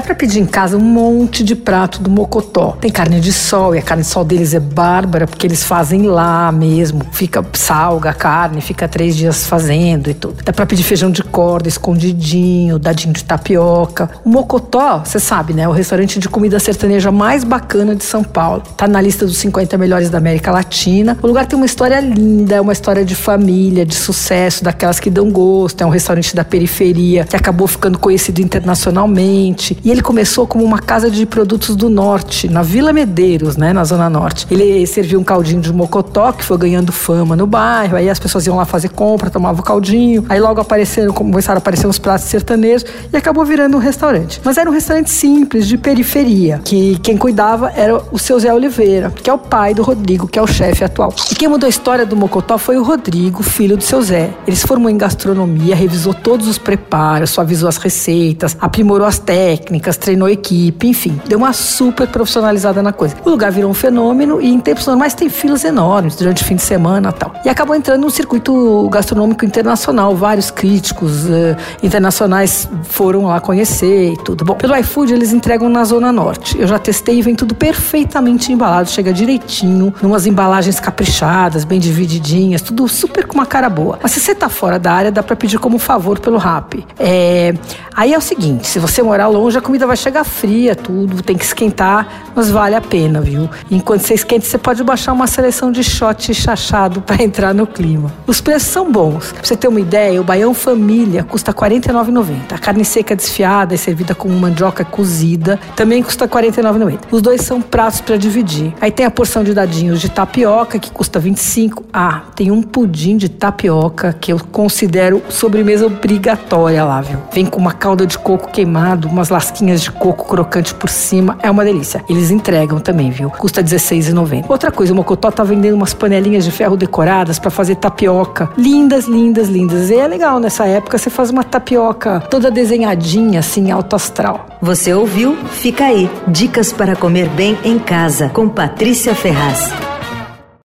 Dá para pedir em casa um monte de prato do Mocotó. Tem carne de sol, e a carne de sol deles é bárbara, porque eles fazem lá mesmo. Fica, salga a carne, fica três dias fazendo e tudo. Dá pra pedir feijão de corda, escondidinho, dadinho de tapioca. O Mocotó, você sabe, né? É o restaurante de comida sertaneja mais bacana de São Paulo. Tá na lista dos 50 melhores da América Latina. O lugar tem uma história linda, é uma história de família, de sucesso, daquelas que dão gosto. É um restaurante da periferia que acabou ficando conhecido internacionalmente. E ele começou como uma casa de produtos do norte, na Vila Medeiros, né? Na Zona Norte. Ele serviu um caldinho de mocotó que foi ganhando fama no bairro. Aí as pessoas iam lá fazer compra, tomavam caldinho. Aí logo apareceram, começaram a aparecer uns pratos sertanejos e acabou virando um restaurante. Mas era um restaurante simples, de periferia, que quem cuidava era o seu Zé Oliveira, que é o pai do Rodrigo, que é o chefe atual. E quem mudou a história do Mocotó foi o Rodrigo, filho do seu Zé. Ele se formou em gastronomia, revisou todos os preparos, suavizou as receitas, aprimorou as técnicas, treinou equipe, enfim, deu uma super profissionalizada na coisa. O lugar virou um fenômeno e em tempos normais tem filas enormes durante o fim de semana tal. E acabou entrando num circuito gastronômico internacional, vários críticos uh, internacionais foram lá conhecer e tudo. Bom, pelo iFood eles entregam na Zona Norte. Eu já testei e vem tudo perfeitamente embalado, chega direitinho, numas embalagens caprichadas, bem divididinhas, tudo super com uma cara boa. Mas se você tá fora da área, dá para pedir como favor pelo Rap. É... Aí é o seguinte, se você morar longe, a comida vai chegar fria, tudo, tem que esquentar, mas vale a pena, viu? Enquanto você esquenta, você pode baixar uma seleção de shot chachado para entrar no clima. Os preços são bons. Pra você ter uma ideia, o Baião Família custa R$ 49,90. A carne seca desfiada e servida com mandioca cozida também custa R$ 49,90. Os dois são pratos para dividir. Aí tem a porção de dadinhos de tapioca, que custa R$ 25. Ah, tem um pudim de tapioca que eu considero sobremesa obrigatória lá, viu? Vem com uma calda de coco queimado, umas lasquinhas de coco crocante por cima. É uma delícia. Eles entregam também, viu? Custa R$16,90. Outra coisa, o Mocotó tá vendendo umas panelinhas de ferro decoradas para fazer tapioca. Lindas, lindas, lindas. E é legal, nessa época você faz uma tapioca toda desenhadinha, assim, alto astral. Você ouviu? Fica aí. Dicas para comer bem em casa, com Patrícia Ferraz.